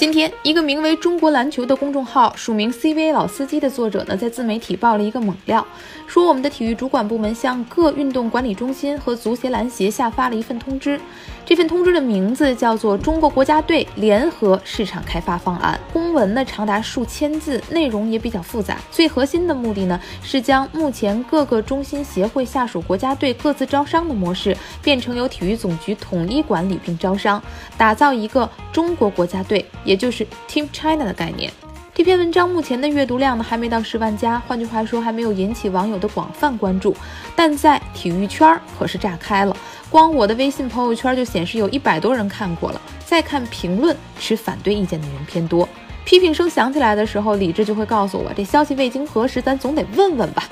今天，一个名为“中国篮球”的公众号，署名 “CBA 老司机”的作者呢，在自媒体爆了一个猛料，说我们的体育主管部门向各运动管理中心和足协、篮协下发了一份通知。这份通知的名字叫做《中国国家队联合市场开发方案》，公文呢长达数千字，内容也比较复杂。最核心的目的呢，是将目前各个中心协会下属国家队各自招商的模式，变成由体育总局统一管理并招商，打造一个中国国家队。也就是 Team China 的概念。这篇文章目前的阅读量呢还没到十万加，换句话说还没有引起网友的广泛关注，但在体育圈可是炸开了。光我的微信朋友圈就显示有一百多人看过了。再看评论，持反对意见的人偏多。批评声响起来的时候，理智就会告诉我，这消息未经核实，咱总得问问吧。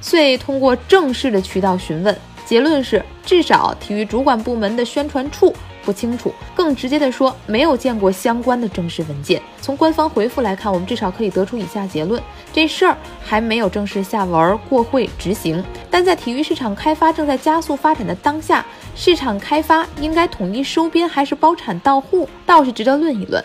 遂通过正式的渠道询问，结论是，至少体育主管部门的宣传处。不清楚，更直接的说，没有见过相关的正式文件。从官方回复来看，我们至少可以得出以下结论：这事儿还没有正式下文过会执行。但在体育市场开发正在加速发展的当下，市场开发应该统一收编还是包产到户，倒是值得论一论。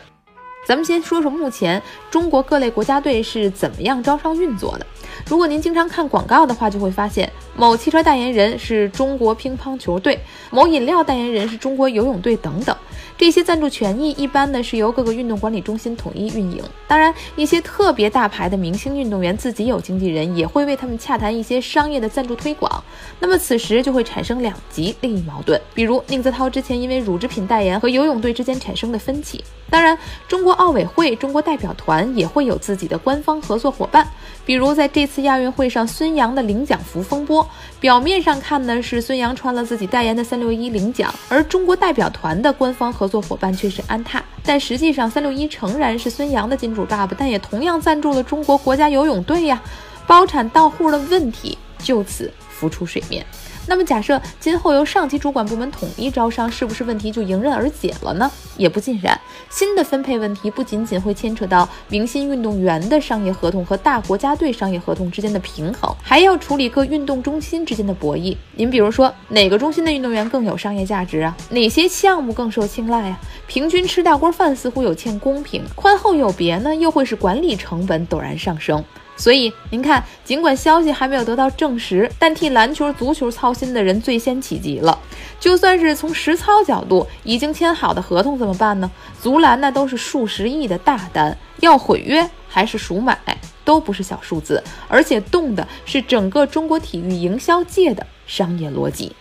咱们先说说目前中国各类国家队是怎么样招商运作的。如果您经常看广告的话，就会发现某汽车代言人是中国乒乓球队，某饮料代言人是中国游泳队等等。这些赞助权益一般呢是由各个运动管理中心统一运营。当然，一些特别大牌的明星运动员自己有经纪人，也会为他们洽谈一些商业的赞助推广。那么此时就会产生两极利益矛盾，比如宁泽涛之前因为乳制品代言和游泳队之间产生的分歧。当然，中国奥委会、中国代表团也会有自己的官方合作伙伴，比如在这次亚运会上孙杨的领奖服风波，表面上看呢是孙杨穿了自己代言的三六一领奖，而中国代表团的官方合作。合作伙伴却是安踏，但实际上三六一诚然是孙杨的金主爸爸，但也同样赞助了中国国家游泳队呀，包产到户的问题就此浮出水面。那么，假设今后由上级主管部门统一招商，是不是问题就迎刃而解了呢？也不尽然。新的分配问题不仅仅会牵扯到明星运动员的商业合同和大国家队商业合同之间的平衡，还要处理各运动中心之间的博弈。您比如说，哪个中心的运动员更有商业价值啊？哪些项目更受青睐啊？平均吃大锅饭似乎有欠公平，宽厚有别呢，又会使管理成本陡然上升。所以您看，尽管消息还没有得到证实，但替篮球、足球操心的人最先起急了。就算是从实操角度，已经签好的合同怎么办呢？足篮那都是数十亿的大单，要毁约还是赎买，都不是小数字，而且动的是整个中国体育营销界的商业逻辑。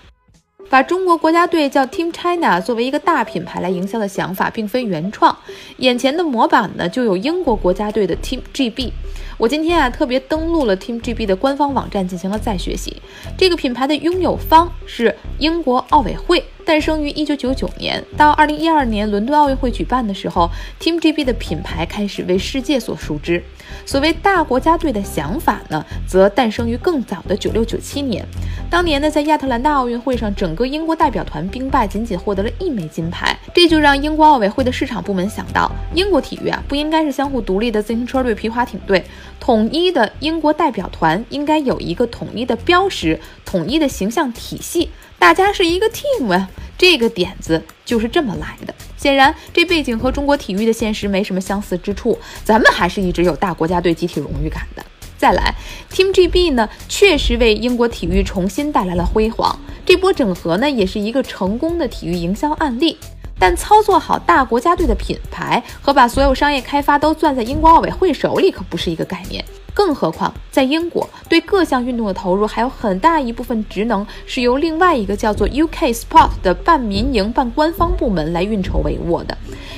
把中国国家队叫 Team China 作为一个大品牌来营销的想法，并非原创。眼前的模板呢，就有英国国家队的 Team GB。我今天啊，特别登录了 Team GB 的官方网站，进行了再学习。这个品牌的拥有方是英国奥委会。诞生于一九九九年，到二零一二年伦敦奥运会举办的时候，Team GB 的品牌开始为世界所熟知。所谓大国家队的想法呢，则诞生于更早的九六九七年。当年呢，在亚特兰大奥运会上，整个英国代表团兵败，仅仅获得了一枚金牌。这就让英国奥委会的市场部门想到，英国体育啊，不应该是相互独立的自行车队、皮划艇队，统一的英国代表团应该有一个统一的标识、统一的形象体系。大家是一个 team 呀，这个点子就是这么来的。显然，这背景和中国体育的现实没什么相似之处。咱们还是一直有大国家队集体荣誉感的。再来，Team GB 呢，确实为英国体育重新带来了辉煌。这波整合呢，也是一个成功的体育营销案例。但操作好大国家队的品牌和把所有商业开发都攥在英国奥委会手里，可不是一个概念。更何况，在英国，对各项运动的投入还有很大一部分职能是由另外一个叫做 UK Sport 的半民营半官方部门来运筹帷幄的。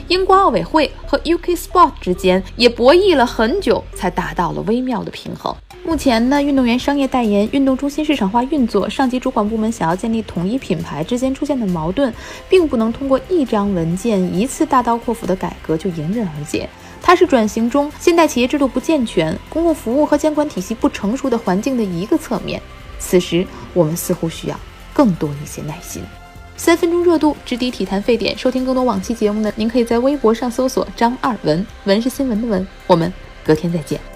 英国奥委会和 UK Sport 之间也博弈了很久，才达到了微妙的平衡。目前呢，运动员商业代言、运动中心市场化运作、上级主管部门想要建立统一品牌之间出现的矛盾，并不能通过一张文件、一次大刀阔斧的改革就迎刃而解。它是转型中现代企业制度不健全、公共服务和监管体系不成熟的环境的一个侧面。此时，我们似乎需要更多一些耐心。三分钟热度，直抵体坛沸点。收听更多往期节目呢？您可以在微博上搜索“张二文”，文是新闻的文。我们隔天再见。